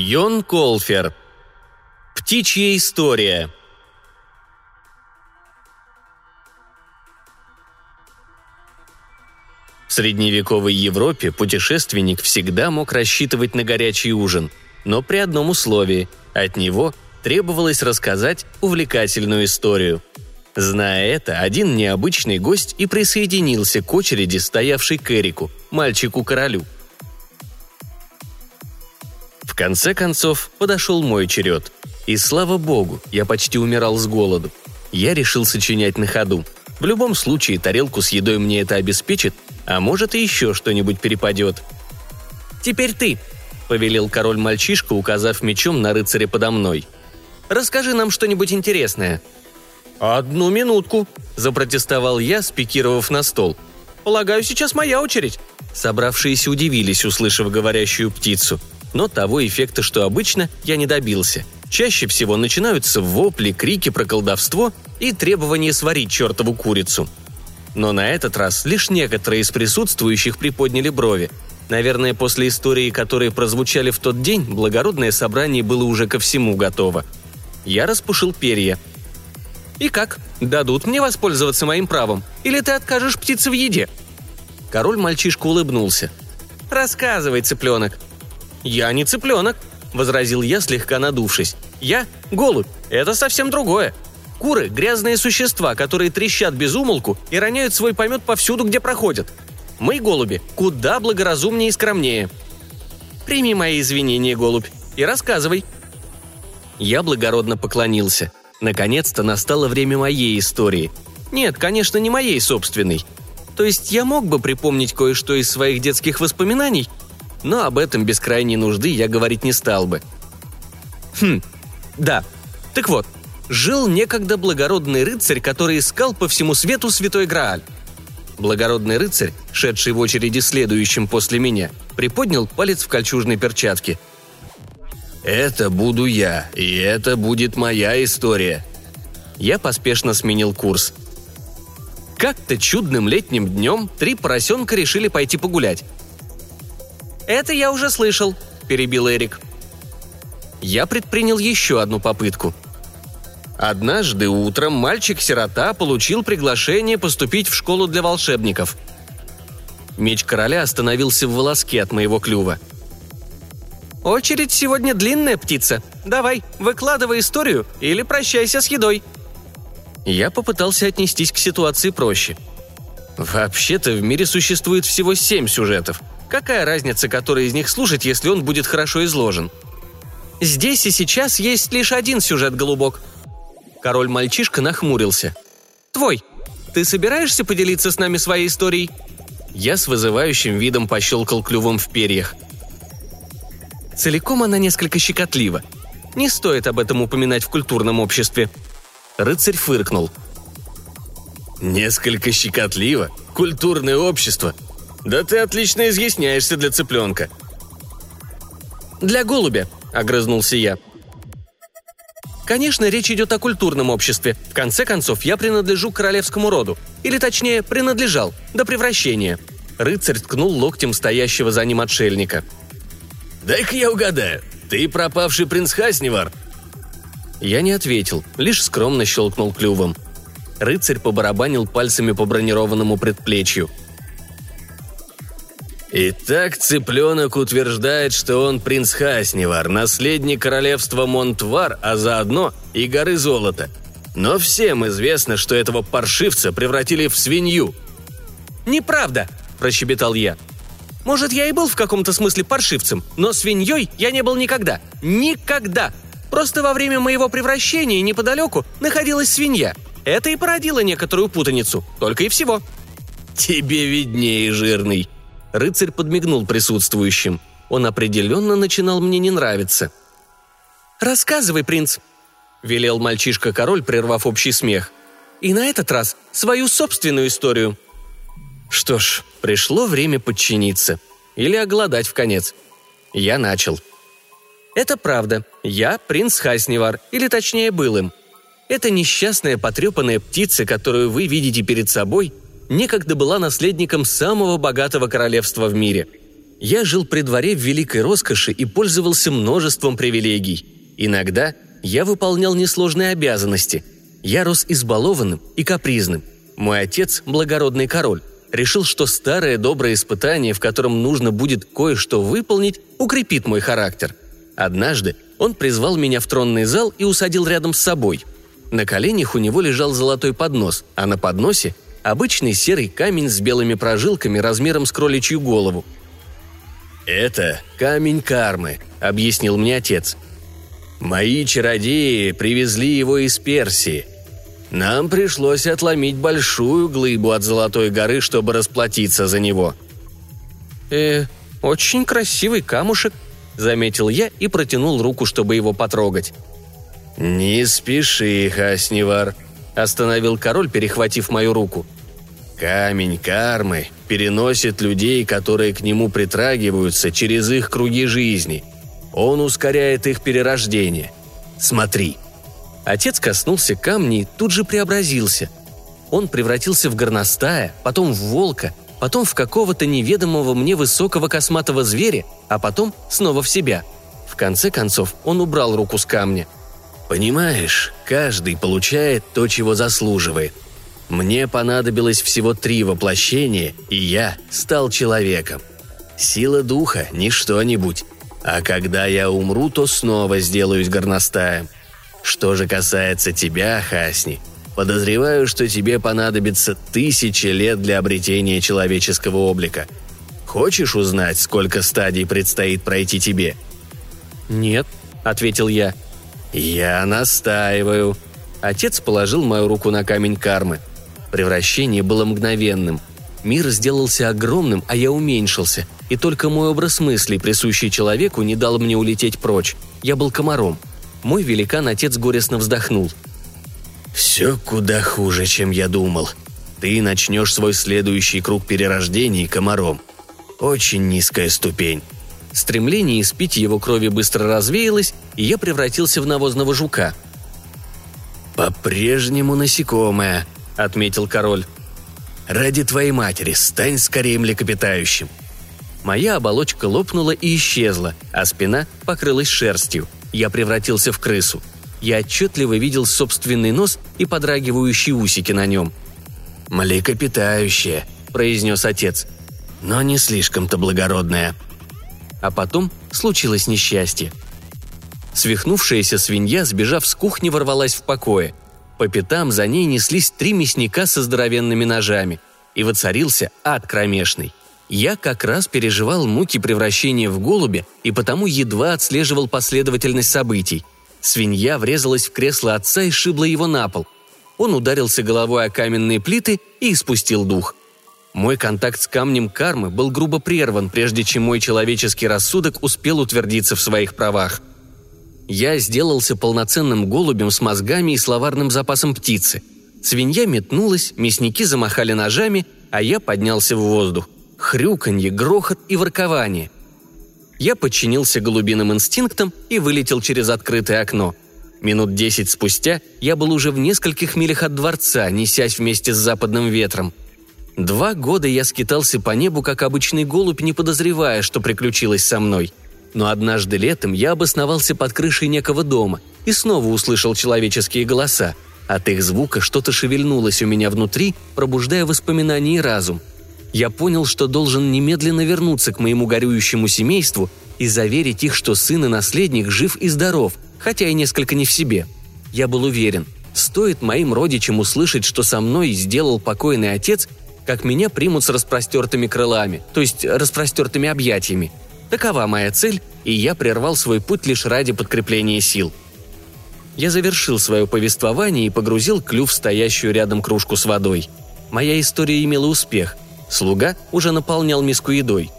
Йон Колфер. Птичья история. В средневековой Европе путешественник всегда мог рассчитывать на горячий ужин, но при одном условии – от него требовалось рассказать увлекательную историю. Зная это, один необычный гость и присоединился к очереди, стоявшей к Эрику, мальчику-королю. Конце концов, подошел мой черед. И слава богу, я почти умирал с голоду. Я решил сочинять на ходу. В любом случае, тарелку с едой мне это обеспечит, а может и еще что-нибудь перепадет. «Теперь ты», — повелел король-мальчишка, указав мечом на рыцаря подо мной. «Расскажи нам что-нибудь интересное». «Одну минутку», — запротестовал я, спикировав на стол. «Полагаю, сейчас моя очередь». Собравшиеся удивились, услышав говорящую птицу. Но того эффекта, что обычно, я не добился. Чаще всего начинаются вопли, крики про колдовство и требование сварить чертову курицу. Но на этот раз лишь некоторые из присутствующих приподняли брови, Наверное, после истории, которые прозвучали в тот день, благородное собрание было уже ко всему готово. Я распушил перья. «И как? Дадут мне воспользоваться моим правом? Или ты откажешь птице в еде?» Король-мальчишка улыбнулся. «Рассказывай, цыпленок». «Я не цыпленок», — возразил я, слегка надувшись. «Я — голубь. Это совсем другое. Куры — грязные существа, которые трещат без умолку и роняют свой помет повсюду, где проходят. Мы, голуби, куда благоразумнее и скромнее. Прими мои извинения, голубь, и рассказывай». Я благородно поклонился. Наконец-то настало время моей истории. Нет, конечно, не моей собственной. То есть я мог бы припомнить кое-что из своих детских воспоминаний, но об этом без крайней нужды я говорить не стал бы. Хм, да. Так вот, жил некогда благородный рыцарь, который искал по всему свету святой Грааль. Благородный рыцарь, шедший в очереди следующим после меня, приподнял палец в кольчужной перчатке. «Это буду я, и это будет моя история». Я поспешно сменил курс. Как-то чудным летним днем три поросенка решили пойти погулять. «Это я уже слышал», – перебил Эрик. Я предпринял еще одну попытку – Однажды утром мальчик-сирота получил приглашение поступить в школу для волшебников. Меч короля остановился в волоске от моего клюва. «Очередь сегодня длинная, птица. Давай, выкладывай историю или прощайся с едой». Я попытался отнестись к ситуации проще. Вообще-то в мире существует всего семь сюжетов. Какая разница, который из них слушать, если он будет хорошо изложен? Здесь и сейчас есть лишь один сюжет, голубок – Король-мальчишка нахмурился. «Твой! Ты собираешься поделиться с нами своей историей?» Я с вызывающим видом пощелкал клювом в перьях. Целиком она несколько щекотлива. Не стоит об этом упоминать в культурном обществе. Рыцарь фыркнул. «Несколько щекотливо? Культурное общество? Да ты отлично изъясняешься для цыпленка». «Для голубя», — огрызнулся я. Конечно, речь идет о культурном обществе. В конце концов, я принадлежу к королевскому роду. Или точнее, принадлежал. До превращения. Рыцарь ткнул локтем стоящего за ним отшельника. «Дай-ка я угадаю. Ты пропавший принц Хасневар?» Я не ответил, лишь скромно щелкнул клювом. Рыцарь побарабанил пальцами по бронированному предплечью – Итак, цыпленок утверждает, что он принц Хасневар, наследник королевства Монтвар, а заодно и горы золота. Но всем известно, что этого паршивца превратили в свинью. «Неправда!» – прощебетал я. «Может, я и был в каком-то смысле паршивцем, но свиньей я не был никогда. Никогда! Просто во время моего превращения неподалеку находилась свинья. Это и породило некоторую путаницу, только и всего». «Тебе виднее, жирный», Рыцарь подмигнул присутствующим. Он определенно начинал мне не нравиться. «Рассказывай, принц», — велел мальчишка-король, прервав общий смех. «И на этот раз свою собственную историю». Что ж, пришло время подчиниться. Или оголодать в конец. Я начал. Это правда. Я принц Хасневар, или точнее был им. Это несчастная потрепанная птица, которую вы видите перед собой, некогда была наследником самого богатого королевства в мире. Я жил при дворе в великой роскоши и пользовался множеством привилегий. Иногда я выполнял несложные обязанности. Я рос избалованным и капризным. Мой отец, благородный король, решил, что старое доброе испытание, в котором нужно будет кое-что выполнить, укрепит мой характер. Однажды он призвал меня в тронный зал и усадил рядом с собой. На коленях у него лежал золотой поднос, а на подносе – обычный серый камень с белыми прожилками размером с кроличью голову. «Это камень кармы», – объяснил мне отец. «Мои чародеи привезли его из Персии – нам пришлось отломить большую глыбу от Золотой горы, чтобы расплатиться за него». «Э, очень красивый камушек», — заметил я и протянул руку, чтобы его потрогать. «Не спеши, Хаснивар», — остановил король, перехватив мою руку. «Камень кармы переносит людей, которые к нему притрагиваются, через их круги жизни. Он ускоряет их перерождение. Смотри». Отец коснулся камня и тут же преобразился. Он превратился в горностая, потом в волка, потом в какого-то неведомого мне высокого косматого зверя, а потом снова в себя. В конце концов он убрал руку с камня. «Понимаешь, каждый получает то, чего заслуживает. Мне понадобилось всего три воплощения, и я стал человеком. Сила духа – не что-нибудь. А когда я умру, то снова сделаюсь горностаем. Что же касается тебя, Хасни, подозреваю, что тебе понадобится тысячи лет для обретения человеческого облика. Хочешь узнать, сколько стадий предстоит пройти тебе?» «Нет», — ответил я. «Я настаиваю». Отец положил мою руку на камень кармы. Превращение было мгновенным. Мир сделался огромным, а я уменьшился, и только мой образ мыслей, присущий человеку, не дал мне улететь прочь. Я был комаром. Мой великан-отец горестно вздохнул. «Все куда хуже, чем я думал. Ты начнешь свой следующий круг перерождений комаром. Очень низкая ступень». Стремление испить его крови быстро развеялось, и я превратился в навозного жука. «По-прежнему насекомое», — отметил король. «Ради твоей матери стань скорее млекопитающим». Моя оболочка лопнула и исчезла, а спина покрылась шерстью — я превратился в крысу. Я отчетливо видел собственный нос и подрагивающие усики на нем. «Млекопитающее», — произнес отец. «Но не слишком-то благородное». А потом случилось несчастье. Свихнувшаяся свинья, сбежав с кухни, ворвалась в покое. По пятам за ней неслись три мясника со здоровенными ножами. И воцарился ад кромешный. Я как раз переживал муки превращения в голубя и потому едва отслеживал последовательность событий. Свинья врезалась в кресло отца и шибла его на пол. Он ударился головой о каменные плиты и испустил дух. Мой контакт с камнем кармы был грубо прерван, прежде чем мой человеческий рассудок успел утвердиться в своих правах. Я сделался полноценным голубем с мозгами и словарным запасом птицы. Свинья метнулась, мясники замахали ножами, а я поднялся в воздух хрюканье, грохот и воркование. Я подчинился голубиным инстинктам и вылетел через открытое окно. Минут десять спустя я был уже в нескольких милях от дворца, несясь вместе с западным ветром. Два года я скитался по небу, как обычный голубь, не подозревая, что приключилось со мной. Но однажды летом я обосновался под крышей некого дома и снова услышал человеческие голоса. От их звука что-то шевельнулось у меня внутри, пробуждая воспоминания и разум – я понял, что должен немедленно вернуться к моему горюющему семейству и заверить их, что сын и наследник жив и здоров, хотя и несколько не в себе. Я был уверен, стоит моим родичам услышать, что со мной сделал покойный отец, как меня примут с распростертыми крылами, то есть распростертыми объятиями. Такова моя цель, и я прервал свой путь лишь ради подкрепления сил. Я завершил свое повествование и погрузил клюв в стоящую рядом кружку с водой. Моя история имела успех – Слуга уже наполнял миску едой.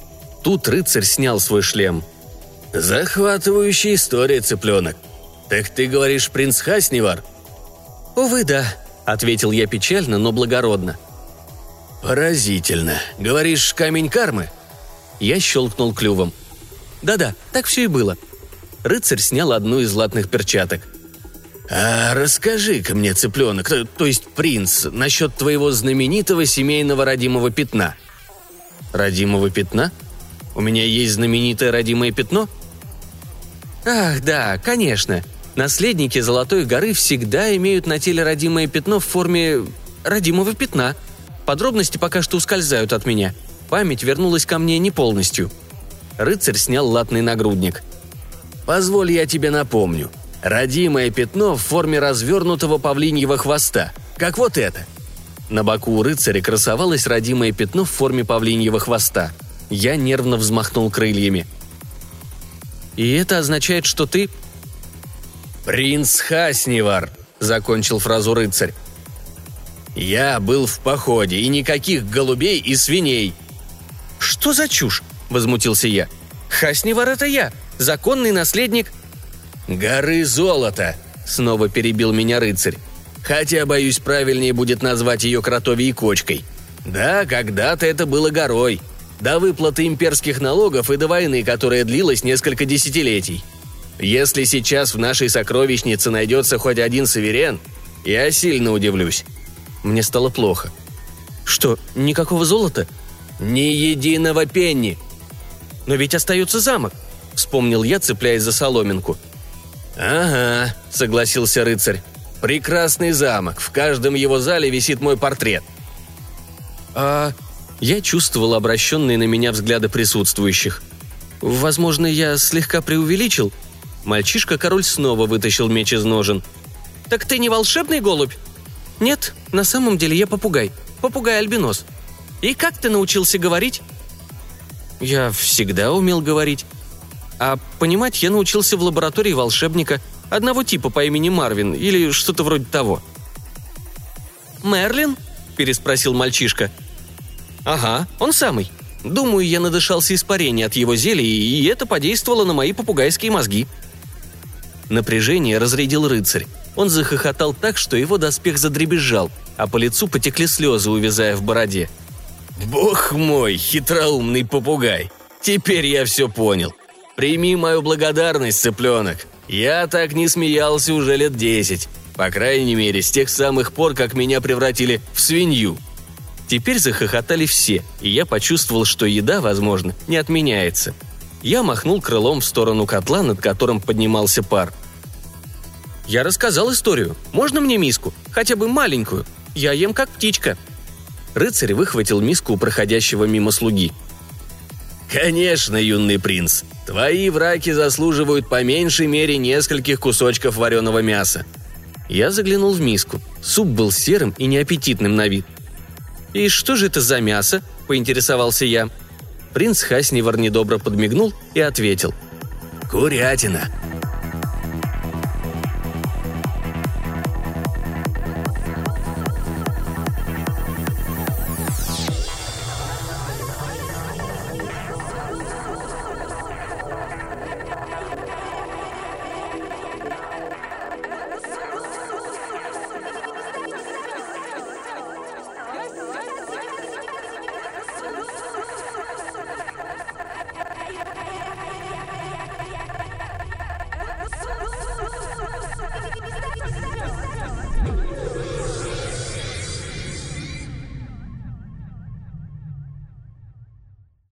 Тут рыцарь снял свой шлем. «Захватывающая история, цыпленок. Так ты говоришь, принц Хаснивар?» «Увы, да», — ответил я печально, но благородно. «Поразительно. Говоришь, камень кармы?» Я щелкнул клювом. «Да-да, так все и было». Рыцарь снял одну из латных перчаток. «А расскажи-ка мне, цыпленок, то, то есть принц, насчет твоего знаменитого семейного родимого пятна». «Родимого пятна?» У меня есть знаменитое родимое пятно?» «Ах, да, конечно. Наследники Золотой горы всегда имеют на теле родимое пятно в форме родимого пятна. Подробности пока что ускользают от меня. Память вернулась ко мне не полностью». Рыцарь снял латный нагрудник. «Позволь я тебе напомню. Родимое пятно в форме развернутого павлиньего хвоста, как вот это». На боку у рыцаря красовалось родимое пятно в форме павлиньего хвоста. Я нервно взмахнул крыльями. «И это означает, что ты...» «Принц Хаснивар», — закончил фразу рыцарь. «Я был в походе, и никаких голубей и свиней». «Что за чушь?» — возмутился я. «Хаснивар — это я, законный наследник...» «Горы золота», — снова перебил меня рыцарь. «Хотя, боюсь, правильнее будет назвать ее кротовьей кочкой. Да, когда-то это было горой. До выплаты имперских налогов и до войны, которая длилась несколько десятилетий. Если сейчас в нашей сокровищнице найдется хоть один суверен, я сильно удивлюсь. Мне стало плохо. Что, никакого золота? Ни единого пенни. Но ведь остается замок, вспомнил я, цепляясь за соломинку. Ага, согласился рыцарь. Прекрасный замок, в каждом его зале висит мой портрет. А я чувствовал обращенные на меня взгляды присутствующих. Возможно, я слегка преувеличил – Мальчишка-король снова вытащил меч из ножен. «Так ты не волшебный голубь?» «Нет, на самом деле я попугай. Попугай-альбинос. И как ты научился говорить?» «Я всегда умел говорить. А понимать я научился в лаборатории волшебника, одного типа по имени Марвин или что-то вроде того». «Мерлин?» – переспросил мальчишка. «Ага, он самый. Думаю, я надышался испарения от его зелья, и это подействовало на мои попугайские мозги», Напряжение разрядил рыцарь. Он захохотал так, что его доспех задребезжал, а по лицу потекли слезы, увязая в бороде. «Бог мой, хитроумный попугай! Теперь я все понял. Прими мою благодарность, цыпленок. Я так не смеялся уже лет десять. По крайней мере, с тех самых пор, как меня превратили в свинью». Теперь захохотали все, и я почувствовал, что еда, возможно, не отменяется – я махнул крылом в сторону котла, над которым поднимался пар. «Я рассказал историю. Можно мне миску? Хотя бы маленькую. Я ем как птичка». Рыцарь выхватил миску у проходящего мимо слуги. «Конечно, юный принц. Твои враки заслуживают по меньшей мере нескольких кусочков вареного мяса». Я заглянул в миску. Суп был серым и неаппетитным на вид. «И что же это за мясо?» – поинтересовался я. Принц Хаснивар недобро подмигнул и ответил. «Курятина.